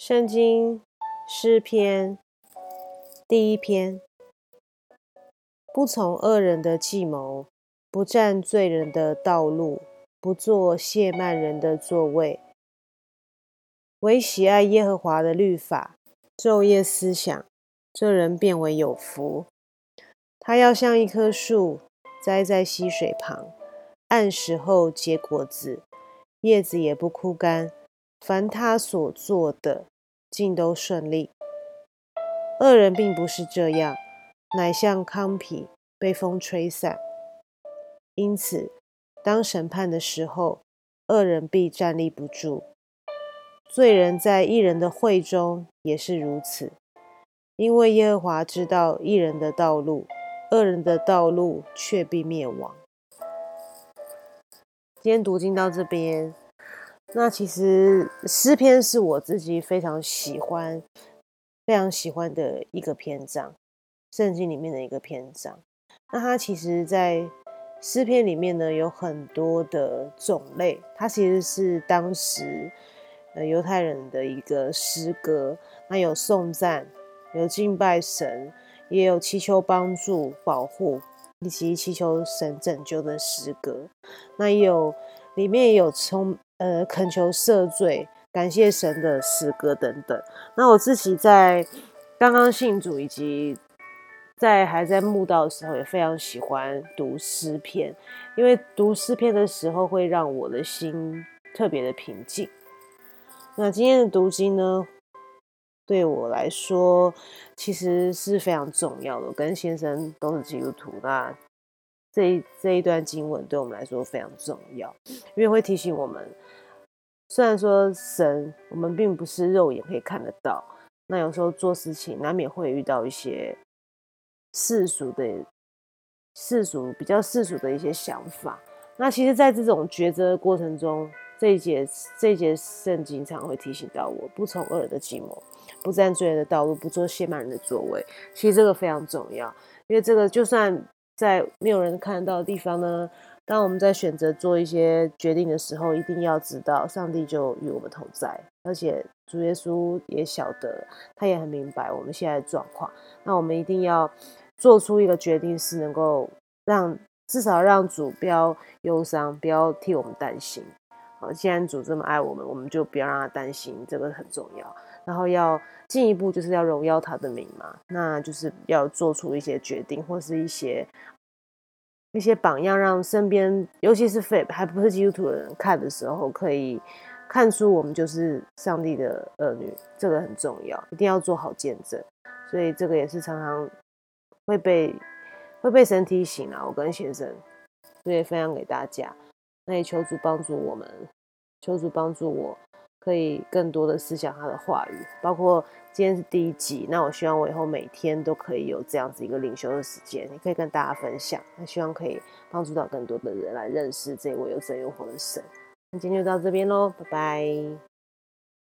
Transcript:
圣经诗篇第一篇：不从恶人的计谋，不占罪人的道路，不做亵慢人的座位，唯喜爱耶和华的律法，昼夜思想，这人变为有福。他要像一棵树栽在溪水旁，按时候结果子，叶子也不枯干。凡他所做的，尽都顺利。恶人并不是这样，乃像糠皮被风吹散。因此，当审判的时候，恶人必站立不住。罪人在一人的会中也是如此，因为耶和华知道一人的道路，恶人的道路却必灭亡。今天读经到这边。那其实诗篇是我自己非常喜欢、非常喜欢的一个篇章，圣经里面的一个篇章。那它其实，在诗篇里面呢，有很多的种类。它其实是当时呃犹太人的一个诗歌。那有颂赞，有敬拜神，也有祈求帮助、保护，以及祈求神拯救的诗歌。那也有里面也有充。呃，恳求赦罪、感谢神的诗歌等等。那我自己在刚刚信主以及在还在墓道的时候，也非常喜欢读诗篇，因为读诗篇的时候会让我的心特别的平静。那今天的读经呢，对我来说其实是非常重要的。我跟先生都是基督徒，那这这一段经文对我们来说非常重要，因为会提醒我们。虽然说神，我们并不是肉眼可以看得到，那有时候做事情难免会遇到一些世俗的、世俗比较世俗的一些想法。那其实，在这种抉择的过程中，这一节这一节圣经常会提醒到我：不从恶人的计谋，不占罪人的道路，不做亵慢人的座位。其实这个非常重要，因为这个就算在没有人看得到的地方呢。当我们在选择做一些决定的时候，一定要知道上帝就与我们同在，而且主耶稣也晓得，他也很明白我们现在的状况。那我们一定要做出一个决定，是能够让至少让主不要忧伤，不要替我们担心。好，既然主这么爱我们，我们就不要让他担心，这个很重要。然后要进一步就是要荣耀他的名嘛，那就是要做出一些决定或是一些。一些榜样，让身边，尤其是非还不是基督徒的人看的时候，可以看出我们就是上帝的儿女，这个很重要，一定要做好见证。所以这个也是常常会被会被神提醒啊。我跟先生，所以分享给大家。那也求主帮助我们，求主帮助我。可以更多的思想他的话语，包括今天是第一集，那我希望我以后每天都可以有这样子一个领袖的时间，你可以跟大家分享，那希望可以帮助到更多的人来认识这位有真有活的神。今天就到这边喽，拜拜。